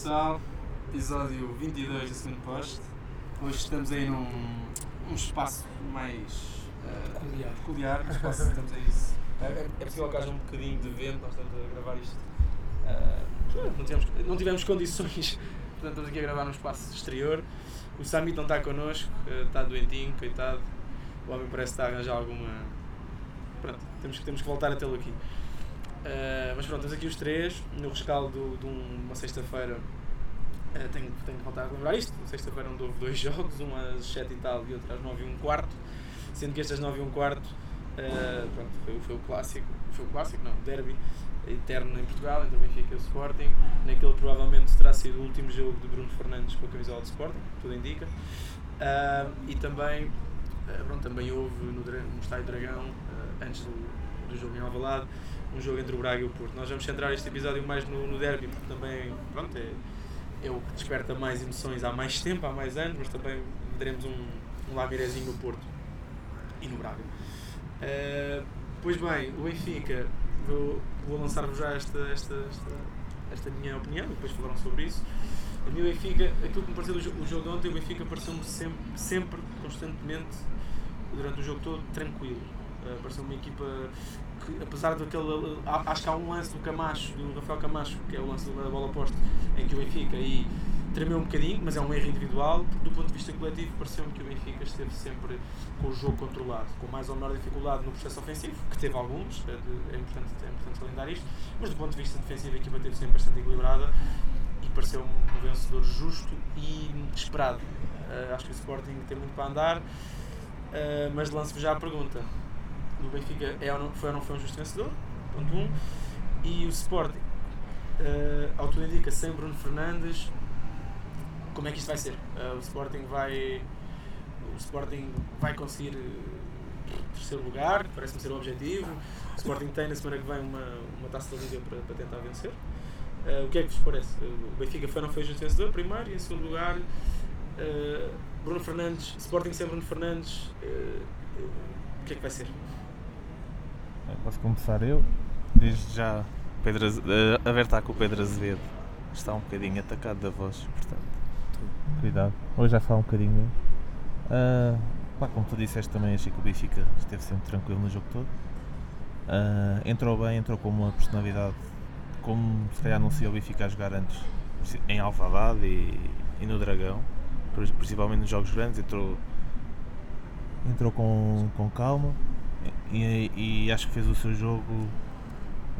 pessoal, episódio 22 do segundo posto. Hoje estamos aí num um espaço mais uh, Peculiar. peculiar, um espaço, estamos aí. É, é- possível que haja um bocadinho de vento, nós estamos a gravar isto. uh, não, tivemos, não tivemos condições, portanto estamos aqui a gravar num espaço exterior. O Samit não está connosco, uh, está doentinho, coitado. O homem parece estar a arranjar alguma. Pronto, temos, que- temos que voltar a tê-lo aqui. Uh, mas pronto, temos aqui os três, no rescaldo de um- uma sexta-feira. uh, tenho, tenho que voltar a lembrar isto. Sexta-feira onde houve dois jogos, um às 7 e tal e outro às 9 e um quarto. Sendo que este às 9 e um quarto uh, pronto, foi, foi o clássico, foi o clássico, não, derby eterno em Portugal, entre o Benfica e o Sporting. Naquele provavelmente terá sido o último jogo de Bruno Fernandes com a camisola do Sporting, tudo indica. Uh, e também, uh, pronto, também houve no, no Estádio Dragão, uh, antes do, do jogo em Alvalade, um jogo entre o Braga e o Porto. Nós vamos centrar este episódio mais no, no derby, porque também pronto, é, é o que desperta mais emoções há mais tempo, há mais anos, mas também teremos um, um lamirezinho no Porto e no Braga. Uh, pois bem, o Benfica, vou, vou lançar-vos já esta, esta, esta, esta minha opinião, depois falaram sobre isso. A o Benfica, aquilo que me pareceu o jogo de ontem, o Benfica pareceu-me sempre, sempre, constantemente, durante o jogo todo, tranquilo. Uh, pareceu uma equipa que, apesar daquele. Acho que há um lance do Camacho, do Rafael Camacho, que é o lance da bola posta, em que o Benfica aí tremeu um bocadinho, mas é um erro individual. Do ponto de vista coletivo, pareceu-me que o Benfica esteve sempre com o jogo controlado, com mais ou menor dificuldade no processo ofensivo, que teve alguns, é, de- é importante, é importante salientar isto, mas do ponto de vista defensivo, a equipa esteve sempre bastante equilibrada e pareceu um vencedor justo e esperado. Uh, acho que o Sporting tem muito para andar, uh, mas lanço-vos já a pergunta: o Benfica é ou não, foi ou não foi um justo vencedor? Ponto 1. Um. E o Sporting, uh, ao tudo indica, sem Bruno Fernandes, como é que isto vai ser? Uh, o Sporting vai. O Sporting vai conseguir uh, terceiro lugar, parece-me ser o objetivo. O Sporting tem na semana que vem uma, uma taça da Liga para, para tentar vencer. Uh, o que é que vos parece? O Benfica foi não foi justo vencedor, primeiro, e em segundo lugar, uh, Bruno Fernandes, Sporting sem Bruno Fernandes, uh, o que é que vai ser? Posso começar eu? Desde já, Pedro, eh, a ver está com o Pedro Azevedo. Está um bocadinho atacado da voz, portanto. Cuidado. Hoje já fala um bocadinho mesmo. Ah, pá, como tu disseste também, achei que o Benfica esteve sempre tranquilo no jogo todo. Ah, entrou bem, entrou com uma personalidade, como se calhar não se ia o Benfica a jogar antes, em Alvalade e, e no Dragão, pri- principalmente nos jogos grandes, entrou, entrou com, com calma e, e acho que fez o seu jogo.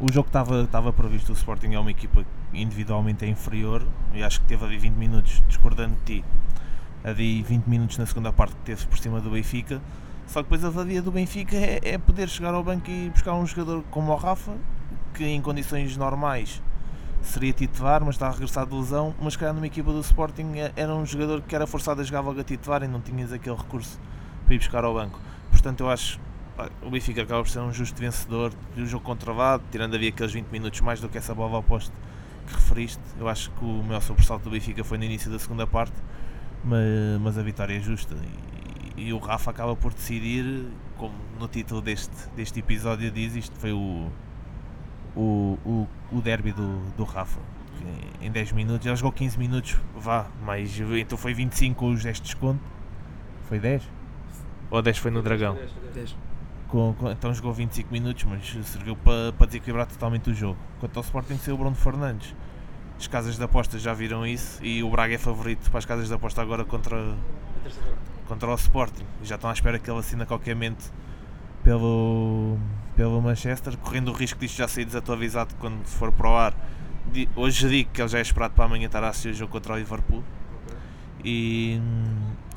O jogo estava, previsto, o Sporting é uma equipa que individualmente é inferior e acho que teve ali 20 minutos, discordando de ti, ali 20 minutos na segunda parte que teve por cima do Benfica. Só que depois a valia do Benfica é, é poder chegar ao banco e buscar um jogador como o Rafa, que em condições normais seria titular, mas está a regressar de lesão. Mas, calhar, numa equipa do Sporting é- era um jogador que era forçado a jogar logo a titular e não tinhas aquele recurso para ir buscar ao banco. Portanto, eu acho o Benfica acaba por ser um justo vencedor do jogo controlado, tirando ali aqueles 20 minutos mais do que essa bola ao poste que referiste. Eu acho que o maior sobressalto do Benfica foi no início da segunda parte, mas, mas a vitória é justa. E, e o Rafa acaba por decidir, como no título deste, deste episódio diz, isto foi o, o, o, o derby do, do Rafa. Em 10 minutos, ele jogou 15 minutos, vá, mas então foi 25 com os 10 de desconto. Foi 10? Ou 10 foi no Dragão? Com- com- então jogou 25 minutos, mas serviu para, para desequilibrar totalmente o jogo. Quanto ao Sporting, saiu o Bruno Fernandes. As casas de apostas já viram isso e o Braga é favorito para as casas de aposta agora contra, contra o Sporting. Já estão à espera que ele assine a qualquer momento pelo, pelo Manchester, correndo o risco disto já sair desatualizado quando for para o ar. Hoje digo que ele já é esperado para amanhã estar a assistir o jogo contra o Liverpool. E,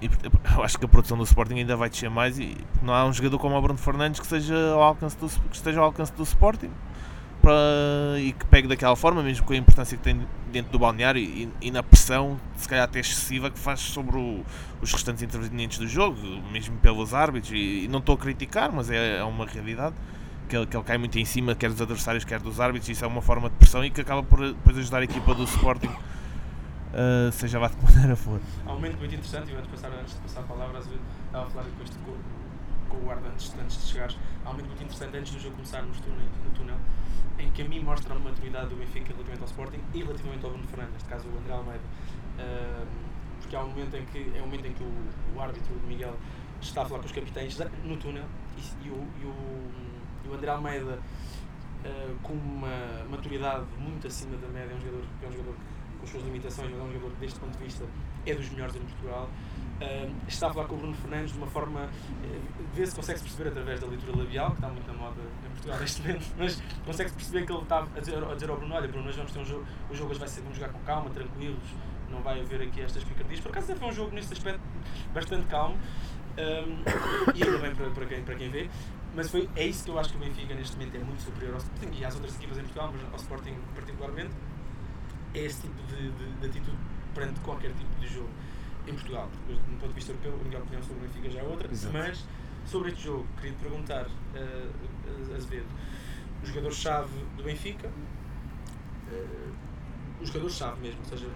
e eu acho que a produção do Sporting ainda vai descer mais e não há um jogador como o Bruno Fernandes que, seja ao alcance do, que esteja ao alcance do Sporting para, e que pegue daquela forma, mesmo com a importância que tem dentro do balneário e, e na pressão, se calhar até excessiva, que faz sobre o- os restantes intervenientes do jogo, mesmo pelos árbitros. E, e não estou a criticar, mas é, é uma realidade que ele, que ele cai muito em cima, quer dos adversários, quer dos árbitros. Isso é uma forma de pressão e que acaba por depois ajudar a equipa do Sporting, uh, seja lá de que maneira for. Há um momento muito interessante, e antes de passar, antes de passar a palavra, estava a falar com este co- com o guarda antes, antes de chegares. Há um momento muito interessante antes do jogo começar no túnel, em que a mim mostra a maturidade do Benfica relativamente ao Sporting e relativamente ao Bruno Fernandes, neste caso o André Almeida. Uh, porque há um momento em que, é um momento em que o, o árbitro, o Miguel, está a falar com os capitães no túnel e, e, o, e, o, e o André Almeida, uh, com uma maturidade muito acima da média, é um jogador, é um jogador com as suas limitações, mas é um jogador que, deste ponto de vista, é dos melhores em Portugal. Uh, está a falar com o Bruno Fernandes de uma forma. Uh, vê-se, consegue-se perceber através da leitura labial, que está muito na moda em Portugal neste momento, mas consegue-se perceber que ele está a dizer, a dizer ao Bruno: Olha, Bruno, nós vamos ter um jogo, o jogo hoje vai ser, vamos jogar com calma, tranquilos, não vai haver aqui estas picardias. Por acaso, foi um jogo nesse aspecto bastante calmo, um, e ainda bem para, para, quem, para quem vê. Mas foi, é isso que eu acho que o Benfica neste momento é muito superior ao Sporting e às outras equipas em Portugal, mas ao Sporting particularmente. É este tipo de, de, de atitude perante qualquer tipo de jogo em Portugal. Porque, do ponto de vista europeu, a minha opinião sobre o Benfica já é outra. Exato. Mas sobre este jogo, queria te perguntar, uh, Azevedo, o jogador-chave do Benfica, uh, o jogador-chave mesmo, ou seja,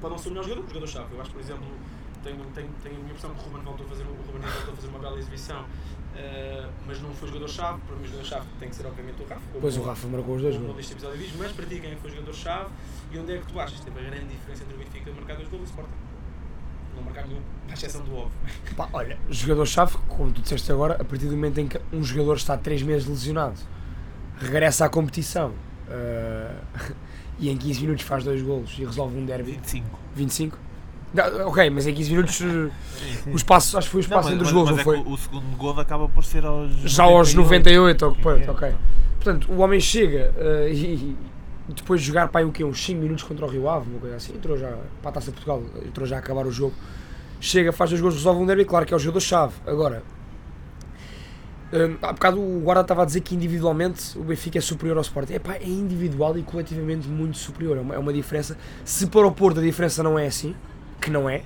pode não ser o melhor jogador, o jogador-chave. Eu acho, por exemplo, tenho, tenho, tenho a minha impressão que o Ruben voltou a fazer, o Ruben voltou a fazer uma bela exibição, uh, mas não foi jogador-chave. Para mim, o jogador-chave tem que ser, obviamente, o Rafa. Pois o Rafa marcou os dois gols. Deste episódio diz, mas para ti, quem foi jogador-chave e onde é que tu achas que teve a grande diferença entre o Benfica marcar dois gols e o Sporting? Não marcar nenhum, à exceção do óbvio. Pá, olha, jogador-chave, como tu disseste agora, a partir do momento em que um jogador está 3 meses lesionado, regressa à competição. Uh, e em 15 minutos faz dois golos e resolve um derby. 25. 25? Não, ok, mas em 15 minutos o espaço, acho que foi o espaço não, entre os gols, não é foi? o segundo gol acaba por ser aos. Já aos 98, ok. É, ok. Portanto, o homem chega uh, e, e, depois de jogar para aí, o quê? uns 5 minutos contra o Rio Ave, uma coisa assim, entrou já para a taça de Portugal, entrou já a acabar o jogo. Chega, faz dois gols, resolve um derby, claro que é o jogador-chave. Agora, um, há bocado o Guarda estava a dizer que individualmente o Benfica é superior ao Sporting. Epá, é individual e coletivamente muito superior. É uma, é uma diferença. Se para o Porto a diferença não é assim, que não é,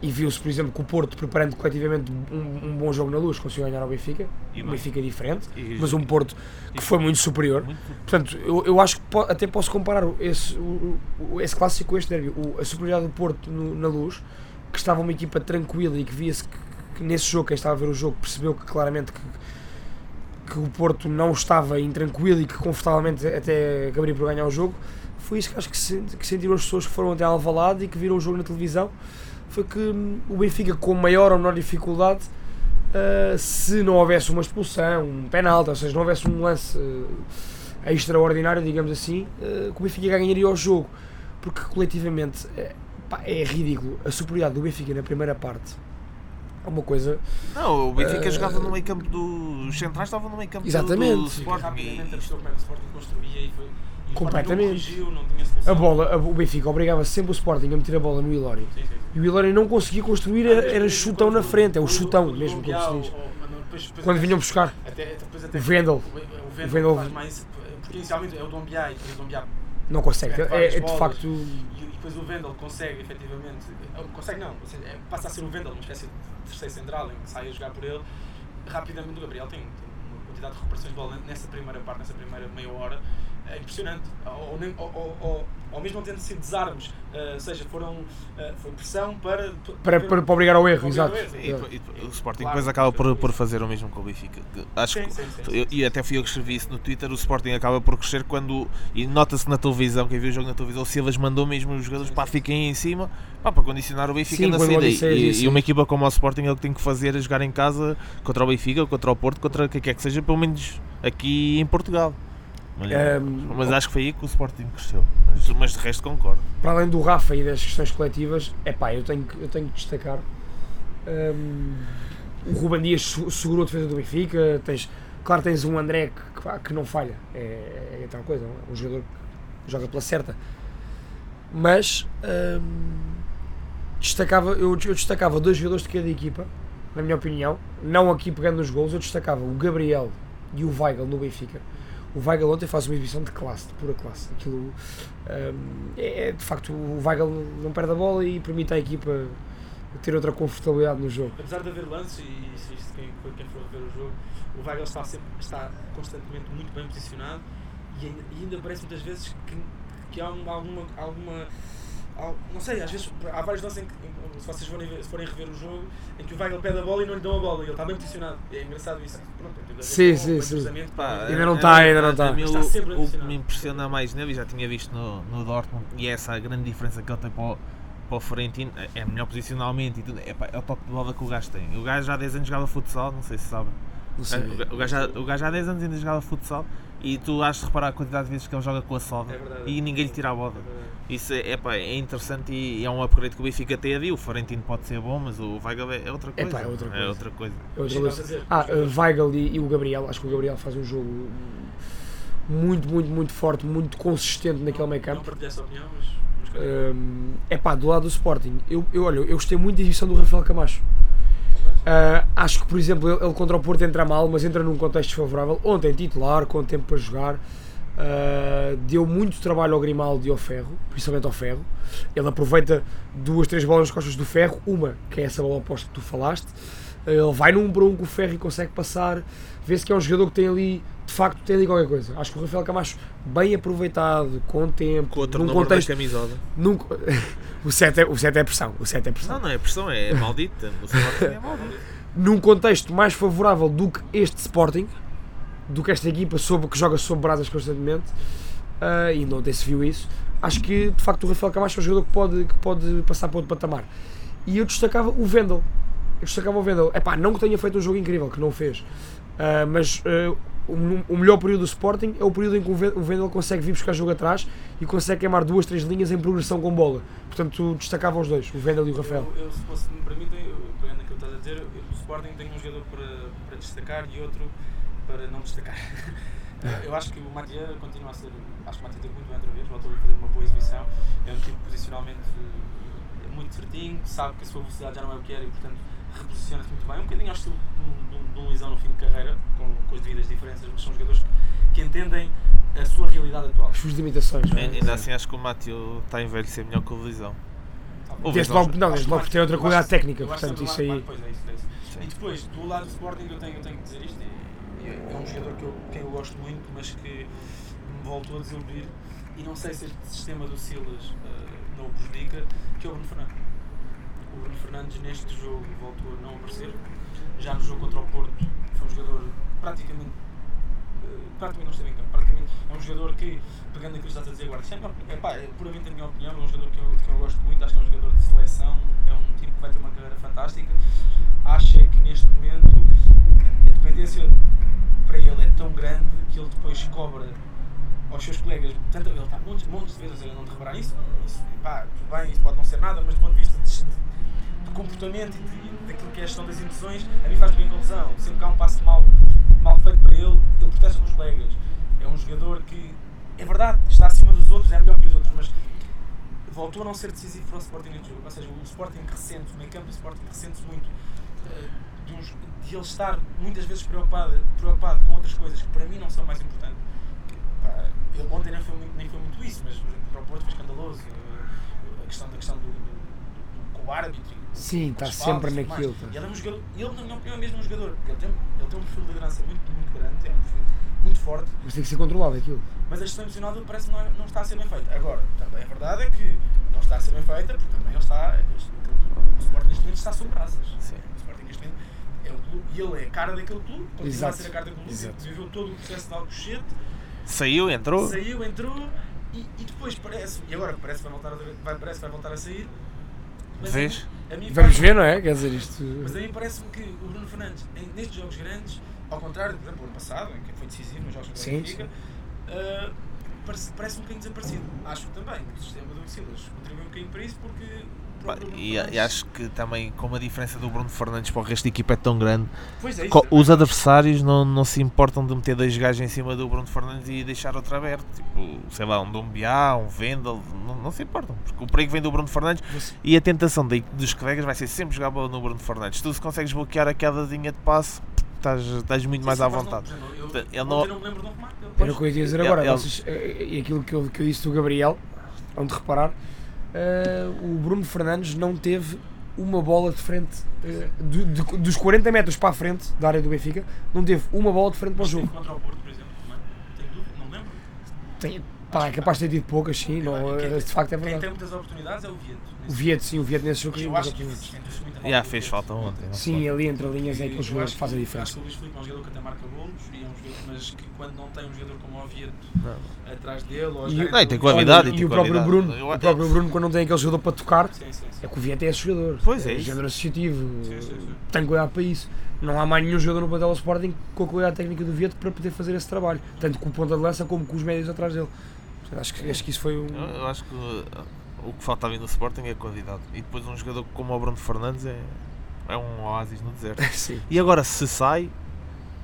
e viu-se, por exemplo, que o Porto, preparando coletivamente um, um, bom jogo na luz, conseguiu ganhar ao Benfica. E um Benfica diferente, e, mas um Porto que foi muito superior. Muito. Portanto, eu, eu acho que po até posso comparar esse, o, o, esse clássico com este derby. O, a superioridade do Porto no, na luz, que estava uma equipa tranquila e que via-se que, que, nesse jogo, quem estava a ver o jogo, percebeu que claramente que que o Porto não estava intranquilo e que confortavelmente até acabaria por ganhar o jogo, foi isso que acho que, se, que sentiram as pessoas que foram até Alvalade e que viram o jogo na televisão, foi que hum, o Benfica com maior ou menor dificuldade, uh, se não houvesse uma expulsão, um penalti, ou seja, não houvesse um lance uh, extraordinário, digamos assim, uh, que o Benfica ganharia o jogo, porque coletivamente é, pá, é ridículo a superioridade do Benfica na primeira parte uma coisa. Não, o Benfica uh, jogava no meio campo do. Os centrais estavam no meio campo exatamente. do, do Sporting. Rapidamente como é que o Sporting construía e foi. Completamente. a bola, o Benfica obrigava sempre o Sporting a meter a bola no Ilori. Sim, sim, sim. E o Ilori não conseguia construir, era, era chutão na frente, é o chutão mesmo, como se diz. Quando vinham buscar o Vendel. O Vendel faz mais. Porque inicialmente é o Dombiá e o Dombiá não consegue, é, é de facto. E, depois o Vendel consegue efetivamente. Consegue não, é, passa a ser o Vendel, uma espécie de terceiro central em que sai a jogar por ele, rapidamente o Gabriel tem, tem uma quantidade de recuperações de bola nessa primeira parte, nessa primeira meia hora, é impressionante. Ou, ou, ou, ou mesmo tendo sido desarmes, uh, seja, foram, uh, foi pressão para para, para, para, obrigar ao erro, exato. Ao erro. E, e, e, o Sporting claro, depois acaba por, por fazer o mesmo com o Benfica. Acho sim, que, sim, sim, eu, e até fui eu que escrevi isso no Twitter, o Sporting acaba por crescer quando, e nota-se na televisão, quem viu o jogo na televisão, o Silas mandou mesmo os jogadores para fiquem em cima pá, para condicionar o Benfica na saída. E, e, uma equipa como o Sporting é o que tem que fazer a jogar em casa contra o Benfica, contra o Porto, contra o que quer que seja, pelo menos aqui em Portugal. Mas, um, mas acho que foi aí que o Sporting cresceu. Mas, mas de resto concordo. Para além do Rafa e das questões coletivas, é pá, eu tenho, eu tenho que destacar. Um, o Ruben Dias segurou a defesa do Benfica. Tens, claro, tens um André que, que não falha, é, é tal coisa, é? um jogador que joga pela certa. Mas um, destacava, eu, eu destacava dois jogadores de cada equipa, na minha opinião, não aqui pegando nos gols, eu destacava o Gabriel e o Weigl no Benfica o Weigl ontem faz uma exibição de classe, de pura classe. Aquilo um, é, é, de facto o Weigl não perde a bola e permite à equipa ter outra confortabilidade no jogo. Apesar de haver lances, e isso, isso quem, quem for ver o jogo, o Weigl está, sempre, está constantemente muito bem posicionado e ainda, e ainda parece muitas vezes que, que há uma, alguma, alguma não sei, às vezes há vários lances em que, se vocês forem, ver- se forem rever o jogo, em que o Weigl pede a bola e não lhe dão a bola, e ele está bem posicionado. É engraçado isso. Pronto, ver Sim, sim, sim. Pá, Ainda não é- tá, ainda não a- tá. Está o- sempre O que me impressiona mais nele, e já tinha visto no, no Dortmund, e é essa a grande diferença que ele tem para o, para o Florentino, é- é melhor posicionalmente e tudo, é, pá, é o toque de bola que o gajo tem. O gajo já há 10 anos jogava futsal, não sei se sabem. Não O sei. gajo, o gajo já- o gajo já há 10 anos ainda jogava futsal e tu has de reparar a quantidade de vezes que ele joga com a soda É verdade. e ninguém lhe tira a bola. É. Isso é, pá, é interessante e é um upgrade que o Benfica tem a dir. O Florentino pode ser bom, mas o Weigl é é outra É coisa. pá, é outra coisa. É outra coisa. É outra coisa. Ah, uh, Weigl e, e o Gabriel, acho que o Gabriel faz um jogo muito, muito, muito forte, muito consistente naquele meio Não campo. partilhei essa opinião, mas. é pá, do lado do Sporting, eu, eu, olha, eu gostei muito da exibição do Rafael Camacho. Uh, acho que, por exemplo, ele, ele contra o Porto entra mal, mas entra num contexto desfavorável. Ontem, titular, com tempo para jogar, uh, deu muito trabalho ao Grimaldi e ao Ferro, principalmente ao Ferro. Ele aproveita duas, três bolas nas costas do Ferro, uma que é essa bola oposta que tu falaste. Uh, ele vai num para um com o Ferro e consegue passar. Vê-se que é um jogador que tem ali, de facto, tem ali qualquer coisa. Acho que o Rafael Camacho, bem aproveitado, com tempo, Com outro num contexto. da camisola. Num, o 7 é, o sete é pressão. O 7 é pressão. Não, não é pressão, é maldita. O Sporting é maldito. num contexto mais favorável do que este Sporting, do que esta equipa sob, que joga sob brasas constantemente, ah, e não se viu isso, acho que de facto o Rafael Camacho é um jogador que pode, que pode passar para outro patamar. E eu destacava o Vendel. Eu destacava o Vendel. Epá, não que tenha feito um jogo incrível, que não fez, ah, mas ah, o, melhor período do Sporting é o período em que o Ven- o Vendel consegue vir buscar jogo atrás e consegue queimar duas, três linhas em progressão com bola. Portanto, destacava os dois, o Vendel e o Rafael. Eu, eu, se fosse me permitem, eu, pegando aquilo que estás a dizer, o Sporting tem um jogador para, para destacar e outro para não destacar. eu acho que o Matia continua a ser. Acho que o Matia teve muito bem outra vez, voltou a fazer uma boa exibição. É um tipo posicionalmente eh, muito certinho, sabe que a sua velocidade já não é o que era e, portanto, reposiciona-se muito bem. Um bocadinho ao estilo de um- Luizão no fim de carreira, com, com as devidas diferenças, mas são jogadores que, que entendem a sua realidade atual. As suas limitações. não é? Ainda assim acho que o Mateo está a envelhecer melhor que o Lisão. O Desde logo, não, desde logo por ter outra qualidade acho- técnica, portanto, que isso sempre aí. é, isso, é. E depois, do lado do Sporting, eu tenho, eu tenho que dizer isto: é, é um jogador que eu, quem eu gosto muito, mas que me voltou a desiludir. E não sei se este sistema do Silas eh, não o prejudica, que é o Bruno Fernandes. O Bruno Fernandes, neste jogo, voltou a não aparecer. Já no jogo contra o Porto, foi um jogador praticamente. eh, praticamente não esteve em campo. Praticamente é um jogador que, pegando aquilo que estás a dizer isto é, a pá, é puramente a minha opinião, é um jogador que eu, que eu gosto muito, acho que é um jogador de seleção, é um tipo que vai ter uma carreira fantástica. Acho é que neste momento a dependência para ele é tão grande que ele depois cobra aos seus colegas, tanto ele está montes, montes de vezes ele não te reparar isso, isso pá, tudo bem, isso pode não ser nada, mas do ponto de vista de, de- de comportamento e de, daquilo que é a gestão das emoções, a mim faz bem confusão. Sempre que há um passo mal, mal feito para ele, ele protesta com os colegas. É um jogador que, é verdade, está acima dos outros, é melhor que os outros, mas voltou a não ser decisivo para o Sporting neste jogo. Ou seja, o Sporting ressente, o meio campo do Sporting ressente-se muito eh, de, de ele estar muitas vezes preocupado, preocupado com outras coisas que para mim não são mais importantes. Ele ontem nem foi, muito, nem foi muito isso, mas o Porto foi escandaloso. eh, A questão da questão do, o árbitro. e Sim, está sempre naquilo. tá. E Ele é um jogador, ele na minha opinião é mesmo um jogador, porque ele tem, ele tem um perfil de liderança muito, muito grande, é um perfil muito forte, Mas tem que ser controlado aquilo. mas a gestão emocional dele parece que não, é- não está a ser bem feita. Agora, também a verdade é que não está a ser bem feita, porque também ele está. O Sporting neste momento está sob brasas. Sim. O Sporting neste momento é um clube e ele é a cara daquele clube, continua Exato. a ser a cara daquele clube, Exato. viveu todo o processo de Alcochete, Saiu, entrou. saiu, entrou e, e depois parece, e agora parece que vai voltar a, vai, parece que vai voltar a sair. Mas Vês? A mim, Vamos faz- ver, não é? Quer dizer, isto. mas a mim parece-me que o Bruno Fernandes, em- nestes jogos grandes, ao contrário, por exemplo, o ano passado, em que foi decisivo nos jogos Sim, o Benfica, ah, parece, parece um bocadinho desaparecido. Acho também que o sistema do Silas contribui um bocadinho para isso, porque E, e acho que também, como a diferença do Bruno Fernandes para o resto da equipa é tão grande, Pois é, isso, os adversários não, não se importam de meter dois gajos em cima do Bruno Fernandes e deixar outro aberto. Tipo, sei lá, um Dumbiá, um Vendel, não, não se importam. Porque o perigo vem do Bruno Fernandes Você- e a tentação de- dos colegas vai ser sempre jogar bola no Bruno Fernandes. Tu se consegues bloquear a quedazinha de passe, estás, estás muito mais à vontade. Não, eu, Ele não- não me lembro de um remate. Era o que eu ia dizer agora. ele- Vocês, eh, e aquilo que eu, que eu disse do Gabriel, onde reparar, eh, o Bruno Fernandes não teve uma bola de frente, eh, do- de- dos 40 metros para a frente da área do Benfica, não teve uma bola de frente para o jogo. contra o Porto, por exemplo, não é? Não lembro. Tem- Pá, é capaz de ter tido poucas, sim, não, Quem- de facto é Quem tem verdade. muitas oportunidades é o Vieto. O Vieto, sim, o Vieto nesse jogo Eu acho que do fez falta ontem. Sim, ali entre linhas é E aquele eu jogador acho que faz a Acho diferença. que o Luís Filipe é um jogador que até marca golos, e é um jogador, mas que quando não tem um jogador como o Vieto atrás dele, ou a E Não, e tem os- qualidade, e e o próprio. Bruno, Eu- o próprio Bruno quando não tem aquele jogador para tocar, Sim, sim, sim. é que o Vieto é esse jogador. Pois é isso. jogador associativo, tem cuidado para isso. Não há mais nenhum jogador no plantel Sporting com a qualidade técnica do Vieto para poder fazer esse trabalho, tanto com o ponta de lança como com os médios atrás dele. Acho que, acho que isso foi um. Eu, eu acho que uh, o que faltava no Sporting é qualidade. E depois um jogador como o Bruno Fernandes é, é um oásis no deserto. Sim. E agora se sai,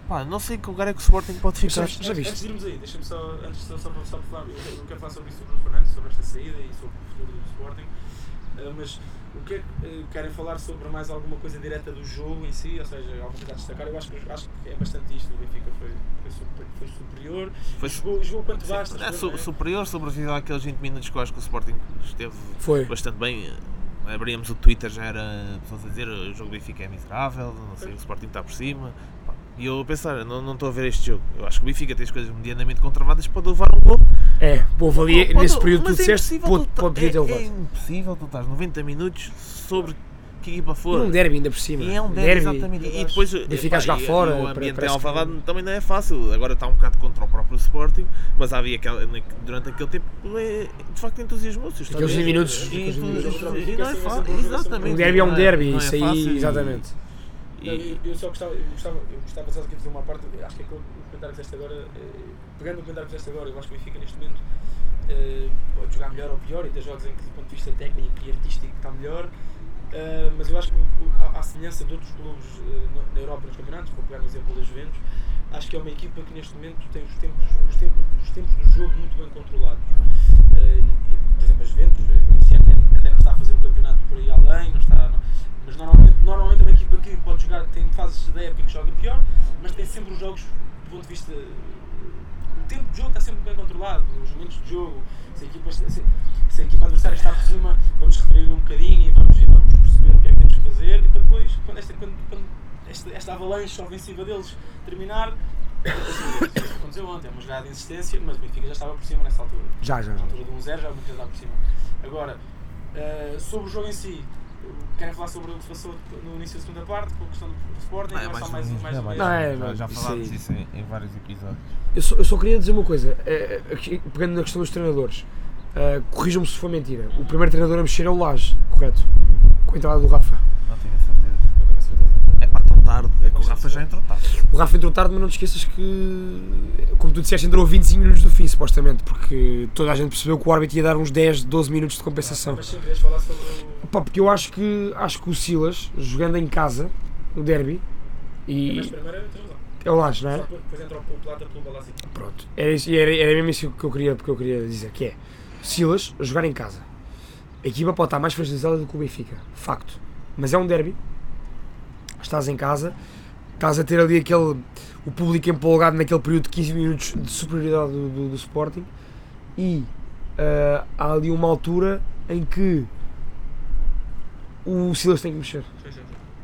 pá, não sei em que lugar é que o Sporting pode ficar. Mas Já viste? Antes de irmos aí, deixa-me só, antes só, só, só falar, eu eu quero falar sobre isso sobre o Bruno Fernandes, sobre esta saída e sobre o futuro do Sporting, Ah, mas o que é que eh, querem falar sobre mais alguma coisa direta do jogo em si, ou seja, alguma coisa a destacar? Eu acho que, acho que é bastante isto, o Benfica foi, foi, super- foi superior, Foi jogou, jogou quanto basta. é, su- superior, sobreviveu àqueles 20 minutos que eu acho que o Sporting esteve Foi. bastante bem. Abríamos o Twitter, já era pessoas a dizer o jogo do Benfica é miserável, não sei, o Sporting está por cima. E eu a pensar, não não estou a ver este jogo. Eu acho que o Benfica tem as coisas medianamente controladas, pode levar um gol. É, houve ali, Pode- nesse período que tu é disseste, pode, pode ter é, levado. é impossível tu estás 90 minutos sobre que equipa E for. um derby ainda por cima. E é um derby, exatamente. E, e depois Benfica a jogar e- fora, e o ambiente em parece que- Alvalade também não é fácil. Agora está um bocado contra o próprio Sporting, mas havia aquela, durante aquele tempo é, de facto entusiasmou-se. o Aqueles estádio. 20 minutos. E, aqueles tu- 20 minutos. e não é fácil, exatamente. Um derby é um não derby, é isso aí, e- exatamente. E- eu, só gostava, eu gostava, eu gostava só de dizer uma parte, acho que aquele o comentário que fizeste agora, eh, pegando o comentário que fizeste agora, eu acho que o Benfica neste momento eh, pode jogar melhor ou pior e ter jogos em que do ponto de vista técnico e artístico está melhor, eh, mas eu acho que à, semelhança de outros clubes eh, na- Europa nos campeonatos, vou pegar o exemplo da Juventus, acho que é uma equipa que neste momento tem os tempos, os tempos, os tempos do jogo muito bem controlados. Eh, por exemplo, a Juventus, este ano até não está a fazer um campeonato por aí além, não está, não- mas normalmente, normalmente é uma equipa que pode jogar, tem fases da época em que joga pior, mas tem sempre os jogos do ponto de vista. O tempo de jogo está sempre bem controlado, os momentos de jogo, se a equipa, se, se a equipa adversária está por cima, vamos retrair um bocadinho e vamos, e vamos perceber o que é que temos que fazer e para depois, quando esta, quando, quando esta, esta avalanche ofensiva deles terminar, isso aconteceu ontem, é uma jogada de insistência, mas o Benfica já estava por cima nessa altura. Já, já, Na altura de 1-0 já o Benfica estava por cima. Agora, eh, sobre o jogo em si, querem falar sobre o que se passou no início da segunda parte, com a questão do Sporting, Não, é é mais mais, um- mais é mais Não, um- é, já- não, Já isso falámos aí. disso em, em vários episódios. Eu só, eu só queria dizer uma coisa, eh, aqui, pegando na questão dos treinadores, eh, corrijam-me se for mentira. O primeiro treinador a mexer é o Laje, correto? Com a entrada do Rafa. Não tenho a certeza. Eu tenho a certeza. É pá, tão tarde. É que o Rafa já entrou tarde. O Rafa entrou tarde, mas não te esqueças que, como tu disseste, entrou a 25 minutos do fim, supostamente, porque toda a gente percebeu que o árbitro ia dar uns 10, 12 minutos de compensação. Mas sim, querias falar sobre o. Pá, porque eu acho que, acho que o Silas, jogando em casa, no derby, Mas e primeiro tens razão. é o Laje, não é? depois entra o Plata pelo Balassi. Pronto, era, isso, era, era mesmo isso que eu, queria, que eu queria dizer, que é Silas jogar em casa. A equipa pode estar mais fragilizada do que o Benfica, facto. Mas é um derby, estás em casa, estás a ter ali aquele, o público empolgado naquele período de 15 minutos de superioridade do, do, do Sporting e ah, há ali uma altura em que o Silas tem que mexer.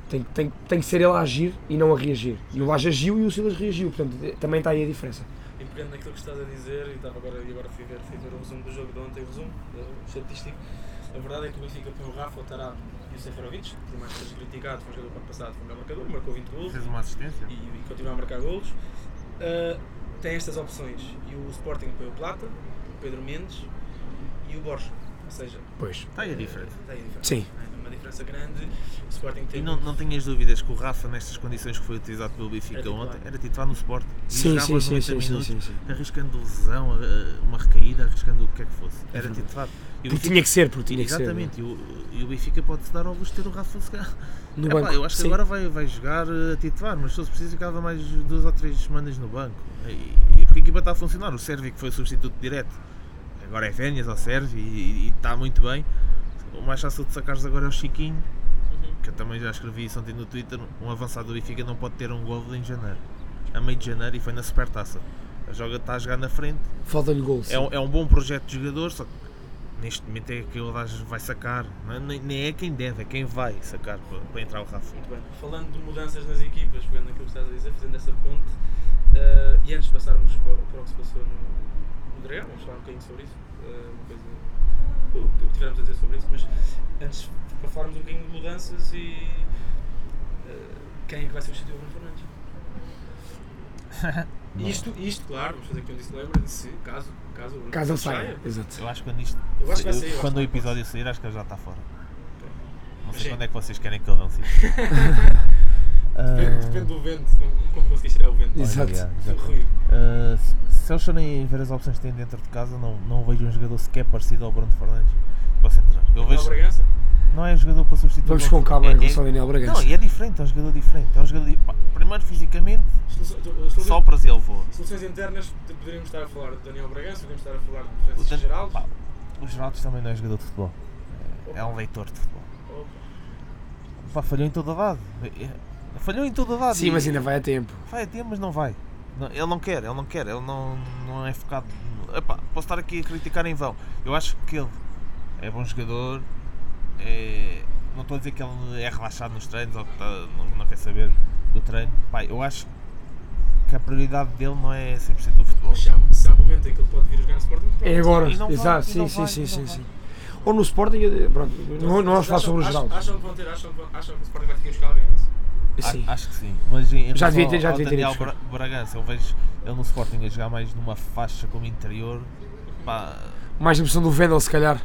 Tem, tem, tem que ser ele a agir e não a reagir. E o Laje agiu e o Silas reagiu, portanto também está aí a diferença. E pegando naquilo que estás a dizer, e estava agora, e agora fui ver, fui ver o resumo do jogo de ontem, o resumo eh, estatístico. A verdade é que o Benfica põe o Rafa, o Tarab e o Seferovic, por mais que seja criticado, foi um jogador do ano passado, foi o melhor marcador, marcou 20 gols Fez uma assistência. e, e continua a marcar golos. Uh, tem estas opções e o Sporting põe o Plata, o Pedro Mendes e o Borges. Ou seja, Pois. Está aí a diferença. tem a diferença. Sim. É uma diferença grande. O Sporting tem E não, não tenhas dúvidas que o Rafa, nestas condições que foi utilizado pelo Benfica Era titular. ontem, era titular no Sport. E Sim, sim, sim, 90 sim, sim, minutos, sim, sim. Arriscando lesão, uma recaída, arriscando o que quer que fosse. Era titular. E o Porque Benfica- tinha que ser, porque tinha que ser. Exatamente, e o, e o Benfica pode-se dar ao luxo de ter o Rafa se calhar. No Epá, banco. eu acho que sim. agora vai, vai jogar eh, a titular, mas se fosse preciso ficava mais duas ou três semanas no banco. E, e porque a equipa está a funcionar. O Sérvio que foi o substituto direto, agora é Vénias ao Sérvio e está muito bem. O mais fácil de sacares agora é o Chiquinho, Uhum. que eu também já escrevi isso ontem no Twitter. Um avançado do Benfica não pode ter um gol em janeiro. A meio de janeiro e foi na Supertaça. A joga está a jogar na frente. Falta-lhe gol. sim. É um, é um bom projeto de jogador, só que neste momento é que o gajo vai sacar. Não é- nem, nem é quem deve, é quem vai sacar para, para entrar o Rafa. Muito bem. Falando de mudanças nas equipas, pegando aquilo que estás a dizer, fazendo essa ponte, eh, e antes de passarmos para, para o que se passou no, o Dragão, vamos falar um bocadinho sobre isso. eh, uma coisa. O o que tivermos a dizer sobre isso, mas antes para falarmos um bocadinho de mudanças e. eh, quem é que vai substituir o Bruno Fernandes? Isto, isto, claro, vamos fazer aqui um disclaimer de se, caso, caso Bruno Caso ele Fernandes saia. Exato. Eu acho que quando isto. Eu acho que sair, eu quando o episódio sair, acho que ele já está fora. Não sei Sim. quando é que vocês querem que ele lance isto. Depende, depende do vento, como, como conseguiste tirar o vento. Ah. Exato. yeah. Uh, se- eles forem ver as opções que têm dentro de casa, não, não vejo um jogador sequer parecido ao Bruno Fernandes para centrar. Eu Daniel vejo, Bragança? não é jogador para substituir. Vamos com calma em Fernandes. relação ao Daniel Não, Bragança. e é diferente, é um jogador diferente. É um jogador pá, primeiro fisicamente, Soluções- sopras e ele voa. Soluções internas, te- poderíamos estar a falar de Daniel Bragança, poderíamos estar a falar de Francisco Dan- Geraldo. pá, O Geraldo também não é jogador de futebol. É, é um leitor de futebol. Opa. Pá, falhou em toda a lado. Falhou em toda a lado. Sim, mas ainda vai a tempo. Vai a tempo, mas não vai. Não, ele não quer, ele não quer, ele não, não é focado. Epá, posso estar aqui a criticar em vão. Eu acho que ele é bom jogador. é- não estou a dizer que ele é relaxado nos treinos ou que tá- não, não quer saber do treino. Pá, eu acho que a prioridade dele não é 100% do futebol. Mas se há, se há um momento em que ele pode vir a jogar no Sporting. É agora, vai, exato, sim, sim, vai, sim, sim, sim. vai. Ou no Sporting, pronto, não, não vamos falar sobre o acham- Geraldo. Acham que vão ter, acham, acham que o Sporting vai ter que buscar alguém, é isso? Sim. A- Acho que sim, mas em Já devia ter- já devia ter Daniel ido Bra Bragança, eu vejo ele no Sporting a jogar mais numa faixa como interior. Pá, Mais a impressão do Vendel, se calhar.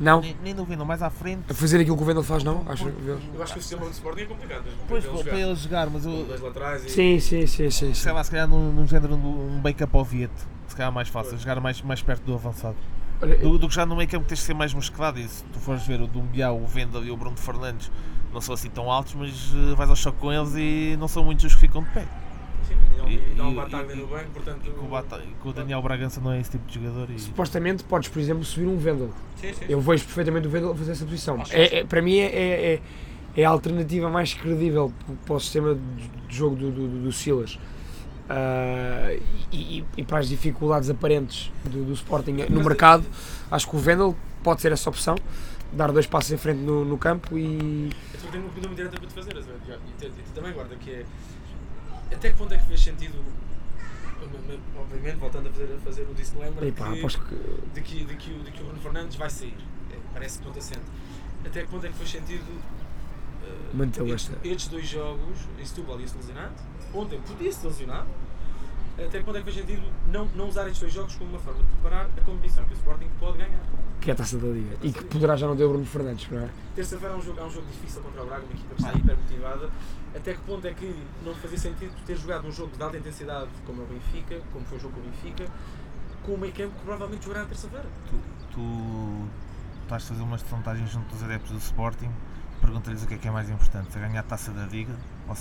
Não? nem, nem duvida, mais à frente. A fazer aquilo que o Vendel faz, não? Acho Eu acho que o sistema do Sporting é complicado. Pois, para para jogar. ele jogar, mas Com eu, dois laterais e... Sim, sim, sim, sim. sim. sei lá, se calhar num, num género de um backup ao Vieto, se calhar mais fácil, jogar mais, mais perto do avançado. Olha, Do, do que já no meio campo tens de ser mais musculado. E se tu fores ver o Dumbiá, o Vendel e o Bruno Fernandes, não são assim tão altos, mas eh, vais ao choque com eles e não são muitos os que ficam de pé. Sim, e não- E- e dá um Bataglia no banco, portanto... E com o, Bata- com o Daniel Bragança não é esse tipo de jogador. E... Supostamente podes, por exemplo, subir um Vendel. Sim, sim. Eu vejo perfeitamente o Vendel a fazer essa posição. É, é- para mim é, é, é- é a alternativa mais credível para o sistema de jogo do, do, do- do Silas. Ah, e, e- para as dificuldades aparentes do, do Sporting no mercado, acho que o Vendel pode ser essa opção. Dar dois passos em frente no, no campo e. Eu tenho uma pergunta muito direta para te fazer, e, também guarda, que é... Até que ponto é que fez sentido... Obviamente, voltando a fazer, a fazer o disclaimer, Epá, que, que. de, que, de, que, o- de que o Bruno Fernandes vai sair. É, parece ponto assente. Até que ponto é que fez sentido... eh, Mantê-lo estes, esta- estes dois jogos, em Setúbal ia-se lesionado, ontem podia-se lesionar, até que ponto é que fez sentido não, não usar estes dois jogos como uma forma de preparar a competição que o Sporting pode ganhar. Que é a taça da Liga. E que poderá já não ter o Bruno Fernandes, não é? Terça-feira é um jogo, é um jogo difícil contra o Braga, uma equipa que está hiper motivada. Até que ponto é que não fazia sentido ter jogado um jogo de alta intensidade como é o Benfica, como foi o jogo com o Benfica, com o meio campo que provavelmente jogará na terça-feira? Tu, tu estás a fazer uma sondagem junto dos adeptos do Sporting, pergunta-lhes o que é que é mais importante, se é ganhar a taça da Liga